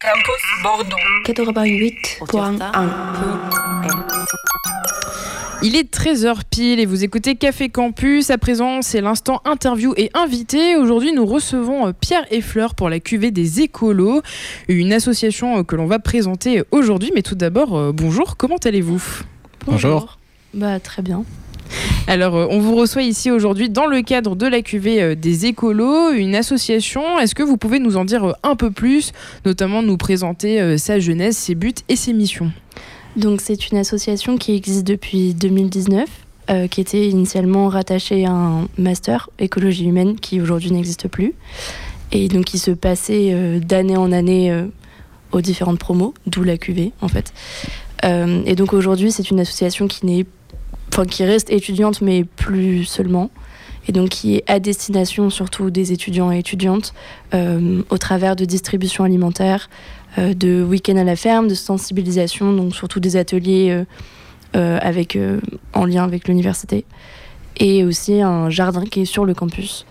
Campus Bordeaux. 88.1 Il est 13h pile et vous écoutez Café Campus. À présent, c'est l'instant interview et invité. Aujourd'hui, nous recevons euh, Pierre et Fleur pour la cuvée des écolos, une association euh, que l'on va présenter aujourd'hui. Mais tout d'abord, euh, bonjour, comment allez-vous? Bonjour. Bah très bien. Alors, euh, on vous reçoit ici aujourd'hui dans le cadre de la cuvée euh, des écolos, une association. Est-ce que vous pouvez nous en dire euh, un peu plus, notamment nous présenter sa jeunesse, ses buts et ses missions? Donc c'est une association qui existe depuis 2019, euh, qui était initialement rattachée à un master écologie humaine qui aujourd'hui n'existe plus, et donc qui se passait d'année en année aux différentes promos, d'où la cuvée en fait. Et donc aujourd'hui c'est une association qui n'est, qui reste étudiante mais plus seulement. Et donc qui est à destination surtout des étudiants et étudiantes euh, au travers de distribution alimentaire, euh, de week-end à la ferme, de sensibilisation, donc surtout des ateliers euh, en lien avec l'université, et aussi un jardin qui est sur le campus.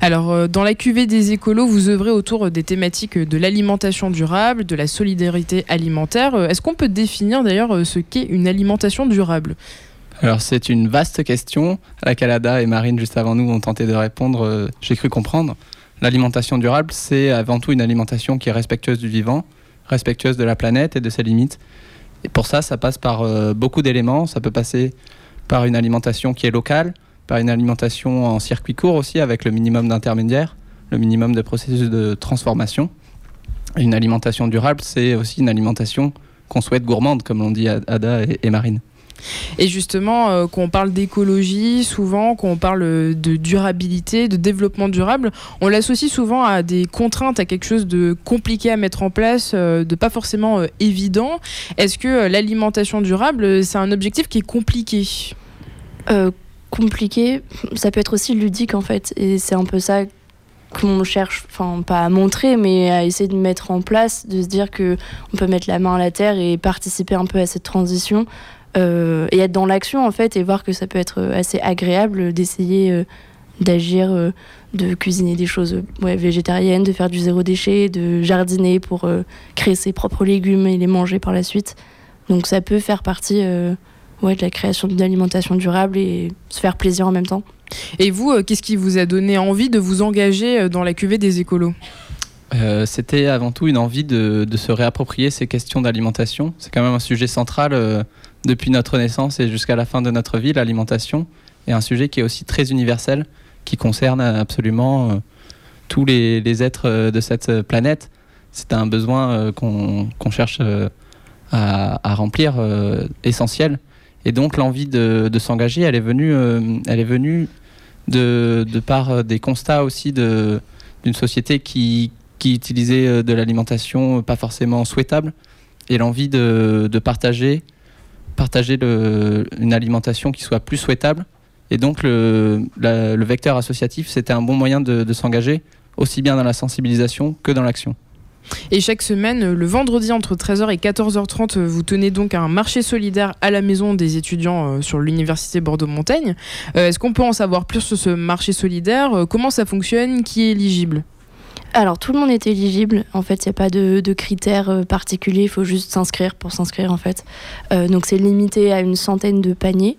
Alors, euh, dans la cuvée des écolos, vous œuvrez autour des thématiques de l'alimentation durable, de la solidarité alimentaire. Euh, Est-ce qu'on peut définir d'ailleurs euh, ce qu'est une alimentation durable? Alors c'est une vaste question à laquelle Ada et Marine juste avant nous ont tenté de répondre. J'ai cru comprendre. L'alimentation durable, c'est avant tout une alimentation qui est respectueuse du vivant, respectueuse de la planète et de ses limites. Et pour ça, ça passe par beaucoup d'éléments. Ça peut passer par une alimentation qui est locale, par une alimentation en circuit court aussi, avec le minimum d'intermédiaires, le minimum de processus de transformation. Et une alimentation durable, c'est aussi une alimentation qu'on souhaite gourmande, comme l'ont dit Ada et- Marine. Et justement, euh, quand on parle d'écologie, souvent, quand on parle euh, de durabilité, de développement durable, on l'associe souvent à des contraintes, à quelque chose de compliqué à mettre en place, euh, de pas forcément euh, évident. Est-ce que euh, l'alimentation durable, c'est un objectif qui est compliqué? Euh, compliqué, ça peut être aussi ludique en fait, et c'est un peu ça qu'on cherche, enfin pas à montrer, mais à essayer de mettre en place, de se dire que on peut mettre la main à la terre et participer un peu à cette transition euh, et être dans l'action en fait et voir que ça peut être assez agréable d'essayer euh, d'agir, euh, de cuisiner des choses euh, végétariennes, de faire du zéro déchet, de jardiner pour euh, créer ses propres légumes et les manger par la suite. Donc ça peut faire partie euh, ouais, de la création d'une alimentation durable et se faire plaisir en même temps. Et vous, euh, qu'est-ce qui vous a donné envie de vous engager euh, dans la cuvée des écolos? Euh, C'était avant tout une envie de, de se réapproprier ces questions d'alimentation. C'est quand même un sujet central euh, depuis notre naissance et jusqu'à la fin de notre vie, l'alimentation. Et un sujet qui est aussi très universel, qui concerne absolument euh, tous les, les êtres euh, de cette planète. C'est un besoin euh, qu'on qu'on cherche euh, à, à remplir, euh, essentiel. Et donc l'envie de, s'engager, elle est venue, euh, elle est venue de, par euh, des constats aussi d'une société qui, qui utilisait euh, de l'alimentation pas forcément souhaitable et l'envie de, partager, partager une alimentation qui soit plus souhaitable. Et donc le, vecteur associatif, c'était un bon moyen de s'engager, aussi bien dans la sensibilisation que dans l'action. Et chaque semaine, le vendredi entre 13h et 14h30, euh, vous tenez donc un marché solidaire à la maison des étudiants euh, sur l'université Bordeaux-Montaigne. Euh, Est-ce qu'on peut en savoir plus sur ce marché solidaire? Euh, Comment ça fonctionne? Qui est éligible? Alors tout le monde est éligible, en fait il n'y a pas de, critères particuliers, il faut juste s'inscrire pour s'inscrire en fait. Donc c'est limité à une centaine de paniers.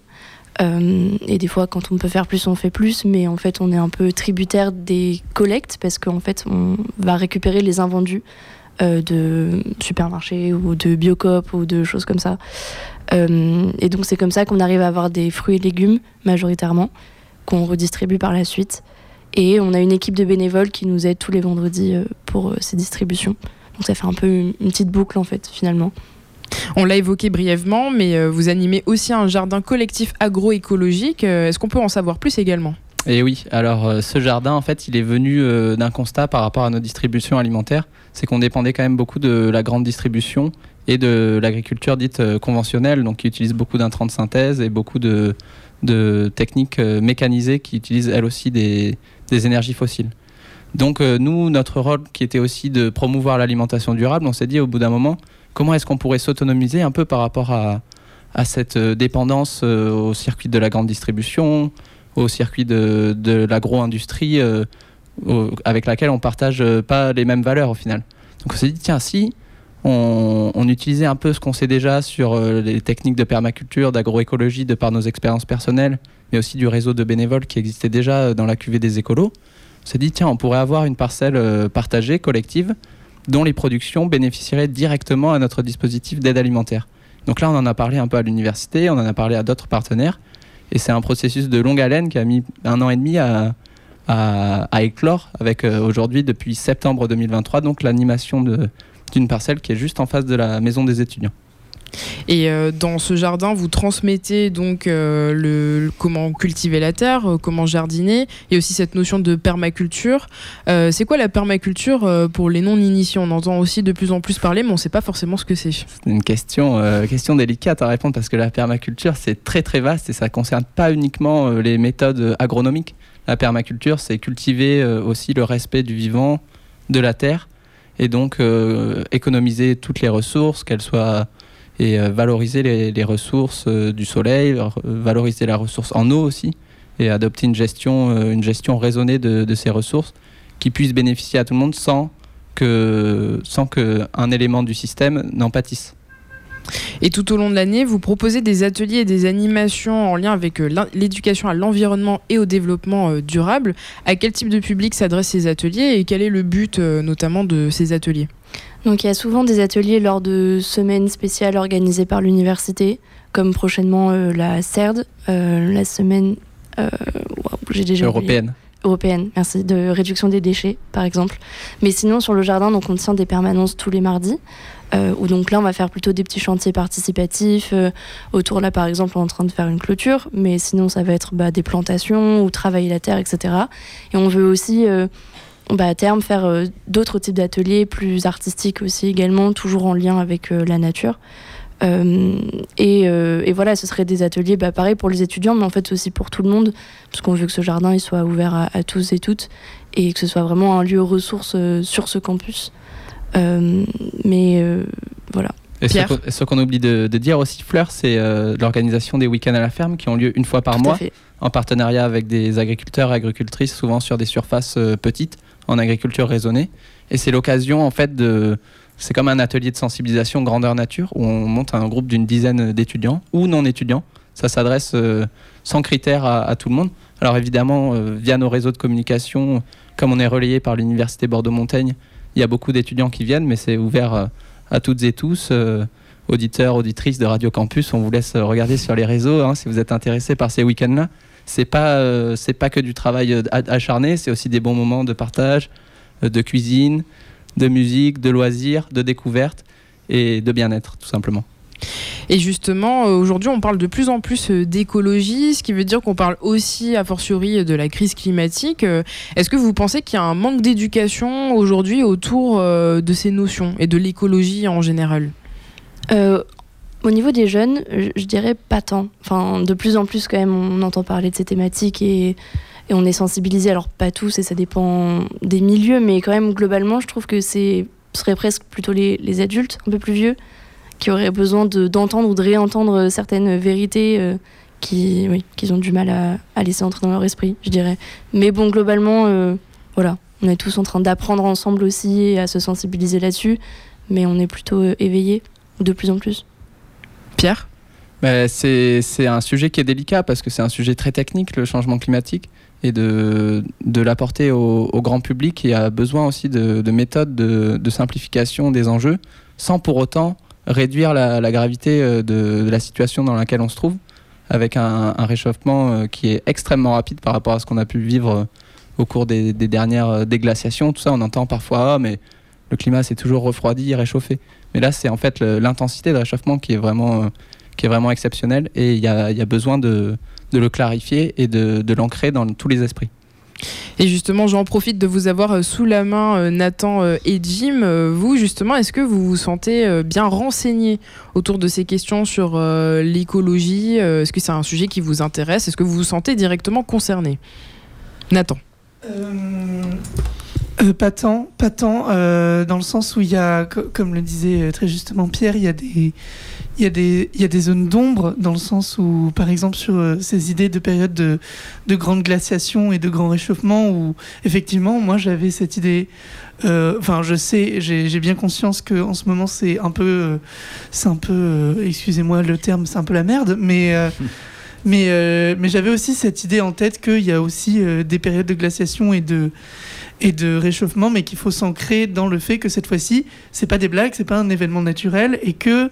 Euh, et des fois quand on peut faire plus on fait plus, mais en fait on est un peu tributaire des collectes parce qu'en fait on va récupérer les invendus euh, de supermarchés ou de Biocop ou de choses comme ça. Euh, et donc c'est comme ça qu'on arrive à avoir des fruits et légumes majoritairement qu'on redistribue par la suite. Et on a une équipe de bénévoles qui nous aide tous les vendredis pour ces distributions. Donc ça fait un peu une petite boucle en fait finalement. On l'a évoqué brièvement, mais euh, vous animez aussi un jardin collectif agroécologique. Euh, Est-ce qu'on peut en savoir plus également? Et oui, alors euh, ce jardin, en fait, il est venu d'un constat par rapport à nos distributions alimentaires. C'est qu'on dépendait quand même beaucoup de la grande distribution et de l'agriculture dite conventionnelle, donc qui utilise beaucoup d'intrants de synthèse et beaucoup de, techniques mécanisées qui utilisent elles aussi des énergies fossiles. Donc euh, nous, notre rôle qui était aussi de promouvoir l'alimentation durable, on s'est dit au bout d'un moment, comment est-ce qu'on pourrait s'autonomiser un peu par rapport à, cette euh, dépendance euh, au circuit de la grande distribution, au circuit de, l'agro-industrie avec laquelle on partage pas les mêmes valeurs au final. Donc on s'est dit, tiens, si on, utilisait un peu ce qu'on sait déjà sur les techniques de permaculture, d'agroécologie, de par nos expériences personnelles, mais aussi du réseau de bénévoles qui existait déjà dans la cuvée des écolos, on s'est dit, tiens, on pourrait avoir une parcelle partagée, collective, dont les productions bénéficieraient directement à notre dispositif d'aide alimentaire. Donc là, on en a parlé un peu à l'université, on en a parlé à d'autres partenaires, et c'est un processus de longue haleine qui a mis un an et demi à, à, éclore, avec euh, aujourd'hui, depuis septembre 2023, donc l'animation d'une parcelle qui est juste en face de la maison des étudiants. Et euh, dans ce jardin, vous transmettez donc euh, comment cultiver la terre, euh, comment jardiner, et aussi cette notion de permaculture. c'est quoi la permaculture pour les non-initiés? On entend aussi de plus en plus parler, mais on ne sait pas forcément ce que c'est. C'est une question, question délicate à répondre parce que la permaculture, c'est très très vaste et ça ne concerne pas uniquement les méthodes agronomiques. La permaculture, c'est cultiver aussi le respect du vivant, de la terre, et donc économiser toutes les ressources, qu'elles soient et euh, valoriser les, ressources euh, du soleil, euh, valoriser la ressource en eau aussi, et adopter une gestion, une gestion raisonnée de, ces ressources qui puisse bénéficier à tout le monde sans que sans qu'un élément du système n'en pâtisse. Et tout au long de l'année, vous proposez des ateliers et des animations en lien avec l'éducation à l'environnement et au développement durable. À quel type de public s'adressent ces ateliers et quel est le but notamment de ces ateliers? Donc il y a souvent des ateliers lors de semaines spéciales organisées par l'université, comme prochainement euh, la CERD, euh, la semaine euh, déjà européenne. Européenne, merci, de réduction des déchets par exemple. Mais sinon sur le jardin, donc on tient des permanences tous les mardis. où donc là on va faire plutôt des petits chantiers participatifs autour là par exemple on est en train de faire une clôture mais sinon ça va être bah, des plantations ou travailler la terre etc et on veut aussi bah, à terme faire euh, d'autres types d'ateliers plus artistiques aussi également, toujours en lien avec euh, la nature. Euh, et, voilà, ce serait des ateliers, bah, pareil pour les étudiants, mais en fait aussi pour tout le monde, parce qu'on veut que ce jardin il soit ouvert à, tous et toutes, et que ce soit vraiment un lieu ressource sur ce campus. mais voilà. Et ce qu'on oublie de, dire aussi, Fleur, c'est l'organisation des week-ends à la ferme qui ont lieu une fois par mois, en partenariat avec des agriculteurs et agricultrices, souvent sur des surfaces petites en agriculture raisonnée. Et c'est l'occasion, en fait, de. C'est comme un atelier de sensibilisation grandeur nature où on monte un groupe d'une dizaine d'étudiants ou non étudiants. Ça s'adresse euh, sans critère à, tout le monde. Alors évidemment, euh, via nos réseaux de communication, comme on est relayé par l'Université Bordeaux-Montaigne, il y a beaucoup d'étudiants qui viennent, mais c'est ouvert euh, à toutes et tous. auditeurs, auditrices de Radio Campus, on vous laisse regarder sur les réseaux hein, si vous êtes intéressés par ces week-ends-là c'est pas euh, c'est pas que du travail euh, acharné, c'est aussi des bons moments de partage, euh, de cuisine, de musique, de loisirs, de découverte et de bien-être tout simplement. Et justement, aujourd'hui, on parle de plus en plus d'écologie, ce qui veut dire qu'on parle aussi, a fortiori, de la crise climatique. Est-ce que vous pensez qu'il y a un manque d'éducation aujourd'hui autour de ces notions et de l'écologie en général? Au niveau des jeunes, je, dirais pas tant. De plus en plus, quand même, on entend parler de ces thématiques et, on est sensibilisé. Alors, pas tous, et ça dépend des milieux, mais quand même, globalement, je trouve que ce serait presque plutôt les, adultes, un peu plus vieux, qui auraient besoin d'entendre ou de réentendre certaines vérités euh, qui, qu'ils ont du mal à, laisser entrer dans leur esprit, je dirais. Mais bon, globalement, euh, voilà, on est tous en train d'apprendre ensemble aussi et à se sensibiliser là-dessus, mais on est plutôt euh, éveillés de plus en plus. Pierre c'est un sujet qui est délicat parce que c'est un sujet très technique, le changement climatique, et de, l'apporter au, grand public qui a besoin aussi de, méthodes de, simplification des enjeux, sans pour autant réduire la, gravité euh, de, la situation dans laquelle on se trouve, avec un, réchauffement euh, qui est extrêmement rapide par rapport à ce qu'on a pu vivre euh, au cours des, dernières déglaciations. Tout ça, on entend parfois, ah, mais le climat s'est toujours refroidi, réchauffé. Mais là, c'est en fait l'intensité de réchauffement qui est vraiment, euh, qui est vraiment exceptionnelle et il y a, besoin de, le clarifier et de, l'ancrer dans tous les esprits. Et justement, j'en profite de vous avoir euh, sous la main, euh, Nathan et Jim. Vous, justement, est-ce que vous vous sentez bien renseigné autour de ces questions sur l'écologie Est-ce que c'est un sujet qui vous intéresse? Est-ce que vous vous sentez directement concerné? Nathan euh, pas tant, pas tant, euh, dans le sens où il y a, comme le disait très justement Pierre, il y a des, il y, a des, il y a des zones d'ombre dans le sens où, par exemple, sur euh, ces idées de période de, de grande glaciation et de grand réchauffement, où effectivement, moi j'avais cette idée. euh, Enfin, je sais, j'ai bien conscience que en ce moment c'est un peu, euh, c'est un peu, euh, excusez-moi le terme, c'est un peu la merde, mais euh, mais euh, mais j'avais aussi cette idée en tête qu'il y a aussi euh, des périodes de glaciation et de et de réchauffement, mais qu'il faut s'ancrer dans le fait que cette fois-ci, c'est pas des blagues, c'est pas un événement naturel et que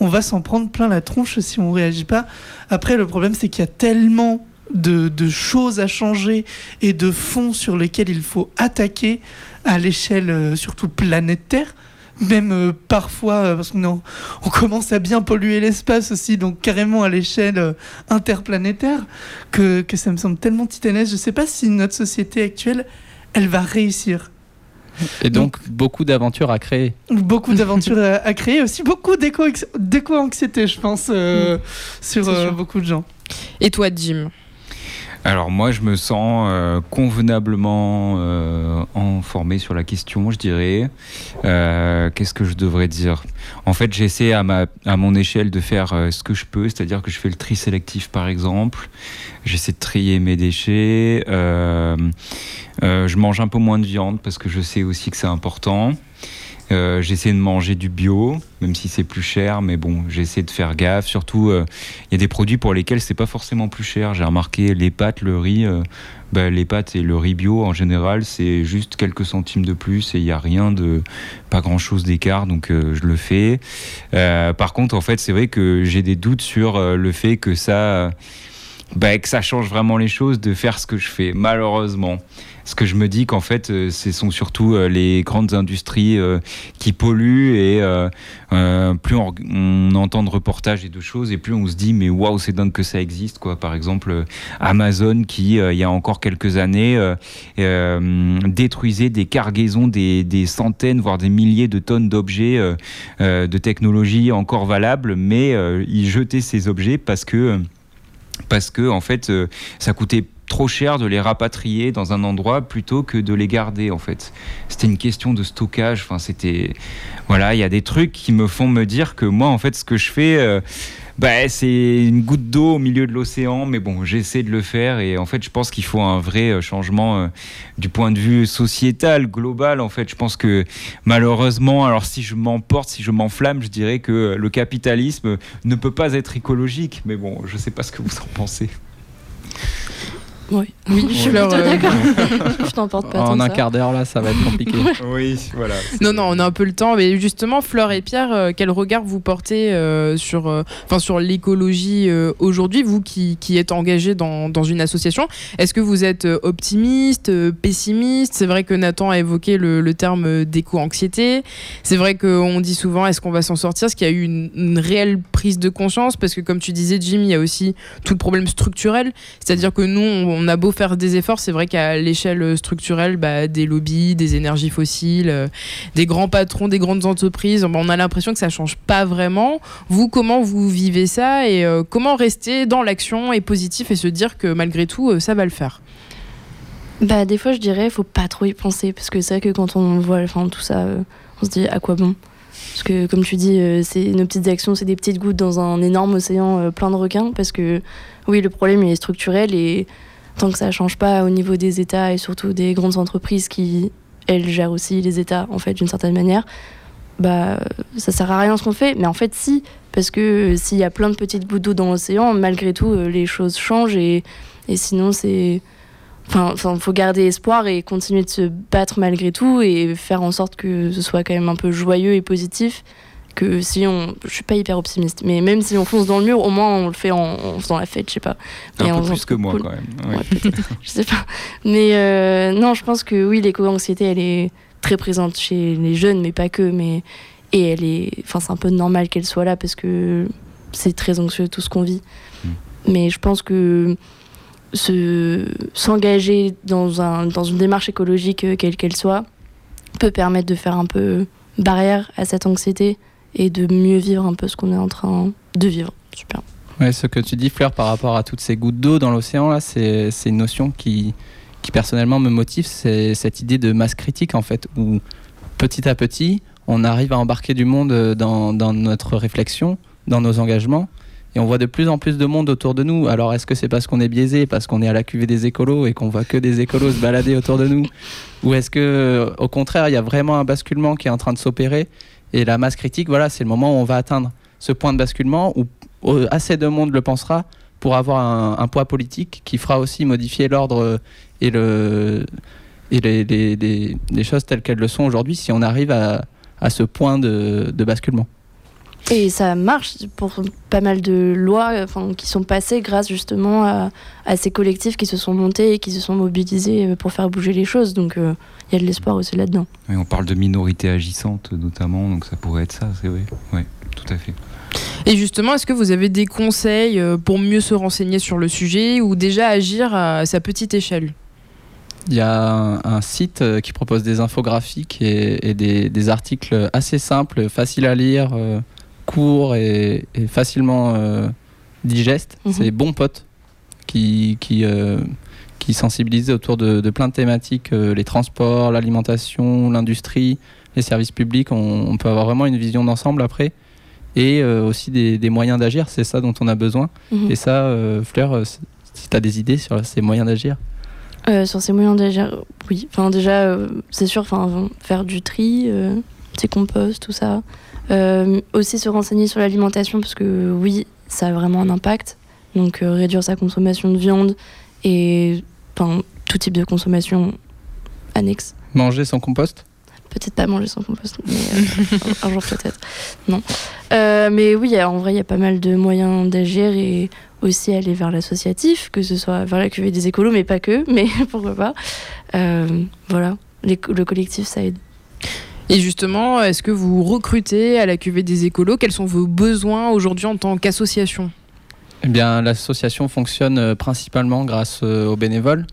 on va s'en prendre plein la tronche si on réagit pas. Après, le problème, c'est qu'il y a tellement de, choses à changer et de fonds sur lesquels il faut attaquer à l'échelle euh, surtout planétaire. Même euh, parfois, euh, parce qu'on on commence à bien polluer l'espace aussi, donc carrément à l'échelle euh, interplanétaire, que, que ça me semble tellement titanesque. Je sais pas si notre société actuelle, elle va réussir. Et donc, beaucoup d'aventures à créer. Beaucoup d'aventures à, à créer, aussi beaucoup d'éco- d'éco-anxiété, je pense, euh, sur c'est euh, beaucoup de gens. Et toi, Jim? Alors moi, je me sens euh, convenablement euh, informé sur la question, je dirais. Euh, Qu'est-ce que je devrais dire? En fait, j'essaie à, à mon échelle de faire ce que je peux, c'est-à-dire que je fais le tri sélectif, par exemple. J'essaie de trier mes déchets. Je mange un peu moins de viande parce que je sais aussi que c'est important. Euh, j'essaie de manger du bio, même si c'est plus cher, mais bon, j'essaie de faire gaffe. Surtout, euh, il y a des produits pour lesquels c'est pas forcément plus cher. J'ai remarqué les pâtes, le riz, euh, bah, les pâtes et le riz bio en général, c'est juste quelques centimes de plus et il n'y a rien de, pas grand chose d'écart, donc je le fais. Par contre, en fait, c'est vrai que j'ai des doutes sur le fait que ça, bah, que ça change vraiment les choses de faire ce que je fais, malheureusement. Parce que je me dis qu'en fait, euh, ce sont surtout euh, les grandes industries euh, qui polluent et plus on, entend de reportages et de choses et plus on se dit mais waouh c'est dingue que ça existe quoi. Par exemple Amazon qui il y a encore quelques années détruisait des cargaisons, des, des centaines voire des milliers de tonnes d'objets de technologie encore valables, mais ils jetaient ces objets parce que parce que en fait euh, ça coûtait trop cher de les rapatrier dans un endroit plutôt que de les garder en fait. C'était une question de stockage, enfin c'était voilà, il y a des trucs qui me font me dire que moi en fait ce que je fais euh, bah, c'est une goutte d'eau au milieu de l'océan, mais bon, j'essaie de le faire et en fait, je pense qu'il faut un vrai euh, changement euh, du point de vue sociétal, global. En fait, je pense que malheureusement, alors si je m'emporte, si je m'enflamme, je dirais que le capitalisme ne peut pas être écologique. Mais bon, je sais pas ce que vous en pensez. Oui, Oui, je suis euh, d'accord. je t'emporte pas En un ça. quart d'heure, là, ça va être compliqué. Oui, voilà. Non, non, on a un peu le temps. Mais justement, Fleur et Pierre, euh, quel regard vous portez euh, sur, euh, enfin, sur l'écologie euh, aujourd'hui, vous qui, qui êtes engagés dans, dans une association? Est-ce que vous êtes optimiste, pessimiste? C'est vrai que Nathan a évoqué le, le terme d'éco-anxiété. C'est vrai qu'on dit souvent est-ce qu'on va s'en sortir? Est-ce qu'il y a eu une, une réelle prise de conscience? Parce que, comme tu disais, Jim, il y a aussi tout le problème structurel. C'est-à-dire que nous, on, on a beau faire des efforts, c'est vrai qu'à l'échelle structurelle, bah, des lobbies, des énergies fossiles, euh, des grands patrons, des grandes entreprises, on a l'impression que ça change pas vraiment. Vous, comment vous vivez ça et euh, comment rester dans l'action et positif et se dire que malgré tout, euh, ça va le faire? Bah, des fois, je dirais, faut pas trop y penser. Parce que c'est vrai que quand on voit enfin, tout ça, on se dit à quoi bon? Parce que, comme tu dis, c'est nos petites actions, c'est des petites gouttes dans un énorme océan plein de requins. Parce que, oui, le problème, il est structurel. Et tant que ça change pas au niveau des États et surtout des grandes entreprises qui, elles, gèrent aussi les États, en fait, d'une certaine manière, bah, ça sert à rien ce qu'on fait. Mais en fait, si. Parce que s'il y a plein de petites gouttes d'eau dans l'océan, malgré tout, euh, les choses changent. Et, et sinon, c'est. Enfin, faut garder espoir et continuer de se battre malgré tout et faire en sorte que ce soit quand même un peu joyeux et positif. Que si on, je suis pas hyper optimiste, mais même si on fonce dans le mur, au moins on le fait en, en faisant la fête, je sais pas. Mais Un peu plus que moi cool. quand même. Ouais. Ouais, je sais pas. Mais euh, non, je pense que oui, l'éco-anxiété, elle est très présente chez les jeunes, mais pas que. Mais et elle est, enfin, c'est un peu normal qu'elle soit là parce que c'est très anxieux tout ce qu'on vit. Mm. Mais je pense que se s'engager dans un dans une démarche écologique euh, quelle qu'elle soit peut permettre de faire un peu barrière à cette anxiété et de mieux vivre un peu ce qu'on est en train de vivre. Super. Ouais, ce que tu dis, Fleur, par rapport à toutes ces gouttes d'eau dans l'océan, là, c'est une notion qui, qui personnellement me motive. C'est cette idée de masse critique, en fait, où petit à petit, on arrive à embarquer du monde euh, dans, dans notre réflexion, dans nos engagements. Et on voit de plus en plus de monde autour de nous. Alors, est-ce que c'est parce qu'on est biaisé, parce qu'on est à la cuvée des écolos et qu'on voit que des écolos se balader autour de nous? Ou est-ce que, au contraire, il y a vraiment un basculement qui est en train de s'opérer Et la masse critique, voilà, c'est le moment où on va atteindre ce point de basculement où assez de monde le pensera pour avoir un, poids politique qui fera aussi modifier l'ordre et, le, et les, choses telles qu'elles le sont aujourd'hui si on arrive à, ce point de basculement. Et ça marche pour pas mal de lois enfin, qui sont passées grâce justement à, ces collectifs qui se sont montés et qui se sont mobilisés pour faire bouger les choses. Donc euh, il y a de l'espoir aussi là-dedans. Oui, on parle de minorités agissantes notamment, donc ça pourrait être ça, c'est vrai. Oui, tout à fait. Et justement, est-ce que vous avez des conseils euh, pour mieux se renseigner sur le sujet ou déjà agir à sa petite échelle? Il y a un, site euh, qui propose des infographiques et, des, articles assez simples, faciles à lire, court et, facilement euh, digeste. Mhm. C'est Bon Pote qui, qui, euh, qui sensibilise autour de, plein de thématiques, euh, les transports, l'alimentation, l'industrie, les services publics. On, peut avoir vraiment une vision d'ensemble après. Et aussi des, moyens d'agir, c'est ça dont on a besoin. Mhm. Et ça, Fleur, si tu as des idées sur ces moyens d'agir? Sur ces moyens d'agir, oui. Enfin, déjà, c'est sûr, enfin, faire du tri, petit compost, tout ça. Euh, aussi se renseigner sur l'alimentation parce que oui, ça a vraiment un impact. Donc euh, réduire sa consommation de viande et tout type de consommation annexe. Manger sans compost? Peut-être pas manger sans compost, mais euh, un, jour peut-être. Non. mais oui, en vrai, il y a pas mal de moyens d'agir et aussi aller vers l'associatif, que ce soit vers la cuvée des écolos, mais pas que, mais pourquoi pas. voilà, le collectif, ça aide. Et justement, est-ce que vous recrutez à la cuvée des écolos? Quels sont vos besoins aujourd'hui en tant qu'association? Eh bien, l'association fonctionne euh, principalement grâce euh, aux bénévoles,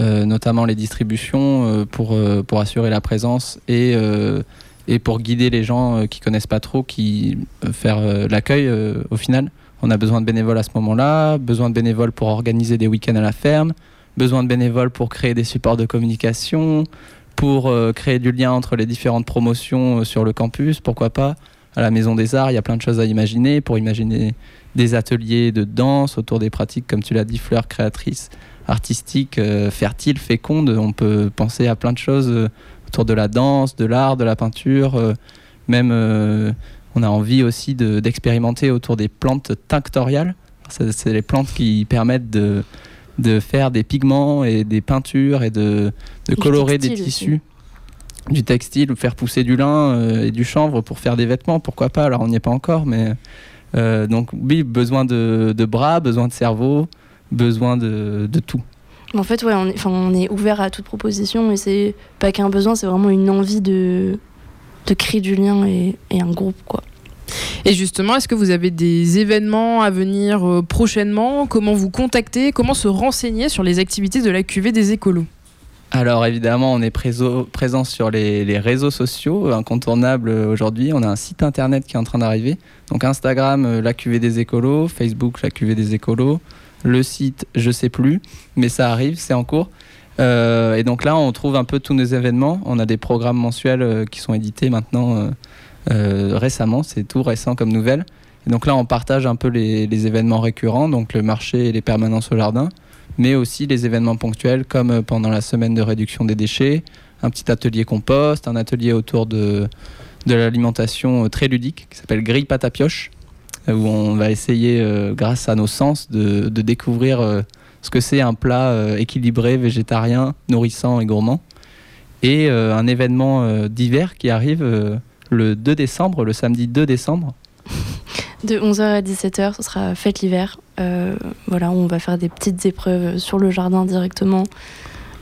euh, notamment les distributions pour, pour assurer la présence et, pour guider les gens qui connaissent pas trop, qui faire l'accueil au final. On a besoin de bénévoles à ce moment-là, besoin de bénévoles pour organiser des week-ends à la ferme, besoin de bénévoles pour créer des supports de communication, pour euh, créer du lien entre les différentes promotions euh, sur le campus, pourquoi pas. À la Maison des Arts, il y a plein de choses à imaginer pour imaginer des ateliers de danse autour des pratiques, comme tu l'as dit, fleurs créatrices, artistiques, euh, fertiles, fécondes. On peut penser à plein de choses autour de la danse, de l'art, de la peinture. même, on a envie aussi d'expérimenter autour des plantes tinctoriales. C'est les plantes qui permettent de, de faire des pigments et des peintures et de, de colorer des tissus. Du textile, ou faire pousser du lin euh, et du chanvre pour faire des vêtements, pourquoi pas Alors on n'y est pas encore, mais euh, donc oui, besoin de, de, bras, besoin de cerveau, besoin de, de tout. En fait, ouais, on est, on est ouvert à toute proposition et c'est pas qu'un besoin, c'est vraiment une envie de, de créer du lien et, et un groupe, quoi. Et justement, est-ce que vous avez des événements à venir euh, prochainement? Comment vous contacter? Comment se renseigner sur les activités de la QV des écolos? Alors évidemment, on est présent sur les, réseaux sociaux incontournables aujourd'hui. On a un site internet qui est en train d'arriver. Donc Instagram, euh, la QV des écolos, Facebook, la QV des écolos, le site, je sais plus, mais ça arrive, c'est en cours. Euh, et donc là, on trouve un peu tous nos événements. On a des programmes mensuels qui sont édités maintenant euh, récemment, c'est tout récent comme nouvelle. Donc là, on partage un peu les, événements récurrents, donc le marché et les permanences au jardin, mais aussi les événements ponctuels comme euh, pendant la semaine de réduction des déchets, un petit atelier compost, un atelier autour de, de l'alimentation euh, très ludique qui s'appelle Grille Pâte à Pioche, où on va essayer, grâce à nos sens, de, de découvrir ce que c'est un plat équilibré, végétarien, nourrissant et gourmand. Et un événement d'hiver qui arrive le 2 décembre, le samedi 2 décembre. De 11h à 17h, ce sera fête l'hiver. Euh, voilà, on va faire des petites épreuves sur le jardin directement,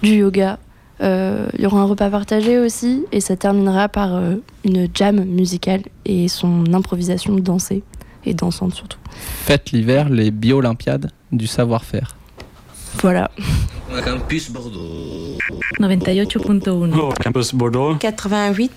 du yoga. Euh, il y aura un repas partagé aussi et ça terminera par euh, une jam musicale et son improvisation dansée et dansante surtout. Fête l'hiver, les bio-olympiades du savoir-faire. Voilà. Campus Bordeaux. 98.1. Campus Bordeaux. 88.